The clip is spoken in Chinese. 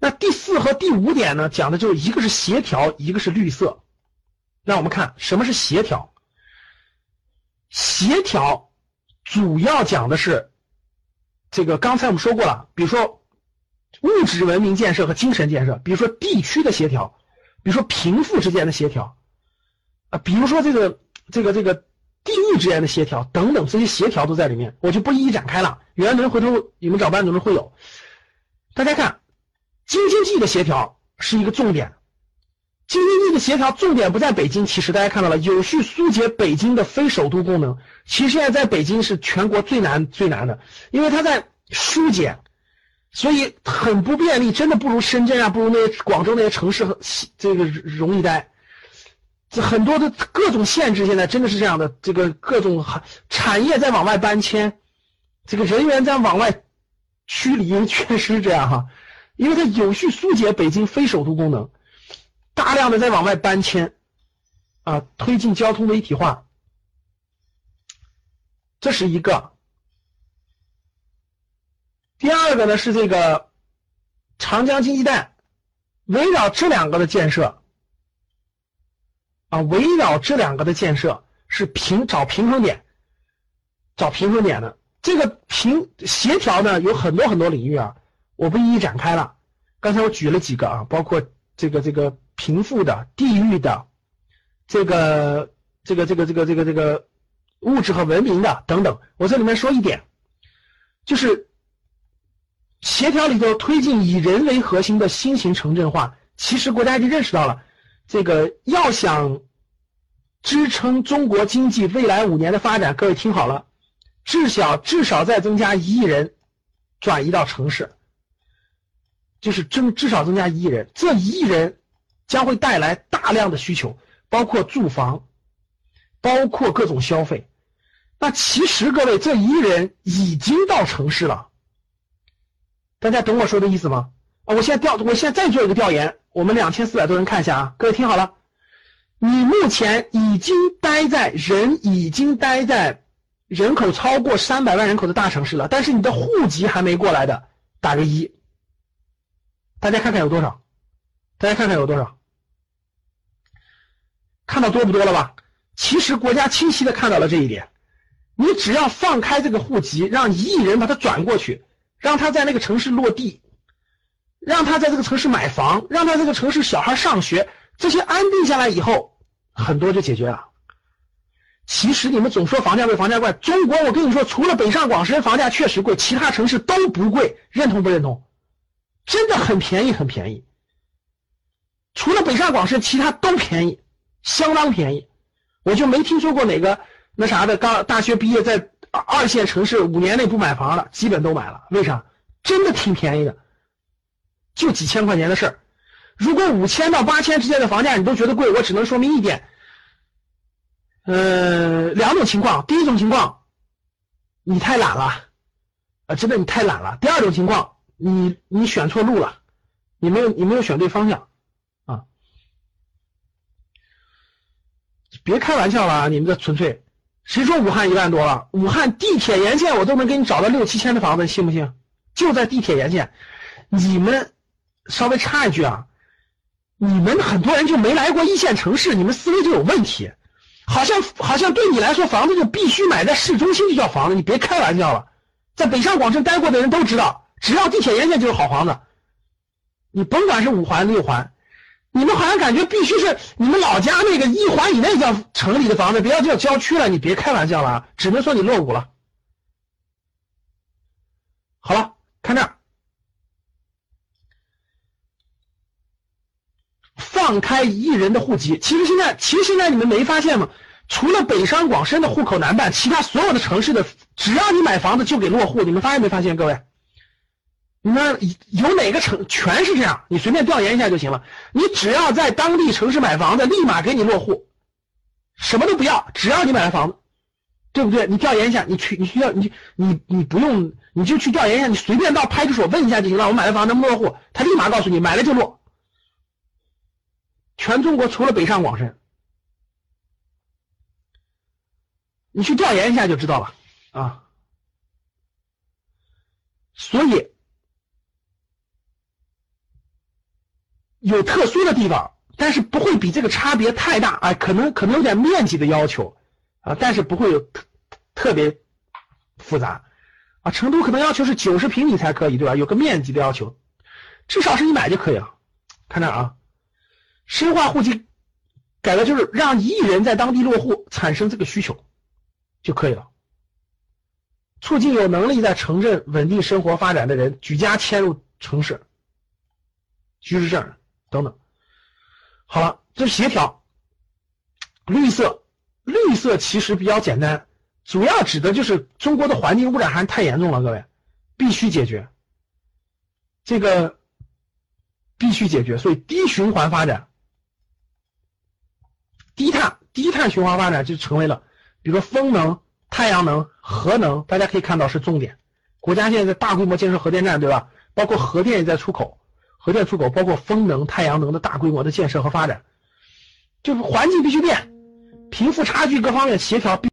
那第四和第五点呢，讲的就是一个是协调，一个是绿色。那我们看什么是协调？协调主要讲的是这个，刚才我们说过了，比如说物质文明建设和精神建设，比如说地区的协调，比如说贫富之间的协调，啊，比如说这个这个这个地域之间的协调等等，这些协调都在里面，我就不一一展开了。原文回头你们找班主任会有。大家看。京津冀的协调是一个重点，京津冀的协调重点不在北京。其实大家看到了，有序疏解北京的非首都功能。其实现在在北京是全国最难最难的，因为它在疏解，所以很不便利。真的不如深圳啊，不如那些广州那些城市这个容易待。这很多的各种限制，现在真的是这样的。这个各种产业在往外搬迁，这个人员在往外驱离，确实是这样哈。因为它有序疏解北京非首都功能，大量的在往外搬迁，啊，推进交通的一体化，这是一个。第二个呢是这个长江经济带，围绕这两个的建设，啊，围绕这两个的建设是平找平衡点，找平衡点的这个平协调呢有很多很多领域啊。我不一一展开了，刚才我举了几个啊，包括这个这个贫富的、地域的，这个这个这个这个这个这个物质和文明的等等。我这里面说一点，就是协调里头推进以人为核心的新型城镇化。其实国家已经认识到了，这个要想支撑中国经济未来五年的发展，各位听好了，至少至少再增加一亿人转移到城市。就是增至少增加一亿人，这一亿人将会带来大量的需求，包括住房，包括各种消费。那其实各位，这一亿人已经到城市了。大家懂我说的意思吗？啊，我现在调，我现在再做一个调研，我们两千四百多人看一下啊，各位听好了，你目前已经待在人已经待在人口超过三百万人口的大城市了，但是你的户籍还没过来的，打个一。大家看看有多少？大家看看有多少？看到多不多了吧？其实国家清晰的看到了这一点。你只要放开这个户籍，让一亿人把它转过去，让他在那个城市落地，让他在这个城市买房，让他在这个城市小孩上学，这些安定下来以后，很多就解决了。其实你们总说房价贵，房价贵，中国我跟你说，除了北上广深房价确实贵，其他城市都不贵，认同不认同？真的很便宜，很便宜。除了北上广深，其他都便宜，相当便宜。我就没听说过哪个那啥的，刚大学毕业在二线城市五年内不买房的，基本都买了。为啥？真的挺便宜的，就几千块钱的事儿。如果五千到八千之间的房价你都觉得贵，我只能说明一点，呃，两种情况。第一种情况，你太懒了，啊，真的你太懒了。第二种情况。你你选错路了，你没有你没有选对方向啊！别开玩笑了！你们这纯粹，谁说武汉一万多了？武汉地铁沿线我都能给你找到六七千的房子，信不信？就在地铁沿线。你们稍微插一句啊，你们很多人就没来过一线城市，你们思维就有问题，好像好像对你来说房子就必须买在市中心就叫房子，你别开玩笑了，在北上广深待过的人都知道。只要地铁沿线就是好房子，你甭管是五环六环，你们好像感觉必须是你们老家那个一环以内叫城里的房子，不要叫郊区了，你别开玩笑了！只能说你落伍了。好了，看这儿，放开一亿人的户籍，其实现在其实现在你们没发现吗？除了北上广深的户口难办，其他所有的城市的，只要你买房子就给落户，你们发现没发现，各位？你们有哪个城全是这样？你随便调研一下就行了。你只要在当地城市买房子，立马给你落户，什么都不要，只要你买了房子，对不对？你调研一下，你去，你需要你你你不用，你就去调研一下，你随便到派出所问一下就行了。我买了房能不能落户？他立马告诉你，买了就落。全中国除了北上广深，你去调研一下就知道了啊。所以。有特殊的地方，但是不会比这个差别太大，哎，可能可能有点面积的要求啊，但是不会有特特别复杂啊。成都可能要求是九十平米才可以，对吧？有个面积的要求，至少是你买就可以了。看这啊，深化户籍改的就是让一亿人在当地落户，产生这个需求就可以了。促进有能力在城镇稳定生活发展的人举家迁入城市，居住证等等。好了，这是协调。绿色，绿色其实比较简单，主要指的就是中国的环境污染还是太严重了，各位必须解决。这个必须解决，所以低循环发展、低碳、低碳循环发展就成为了，比如说风能。太阳能、核能，大家可以看到是重点。国家现在在大规模建设核电站，对吧？包括核电也在出口，核电出口，包括风能、太阳能的大规模的建设和发展，就是环境必须变，贫富差距各方面协调必。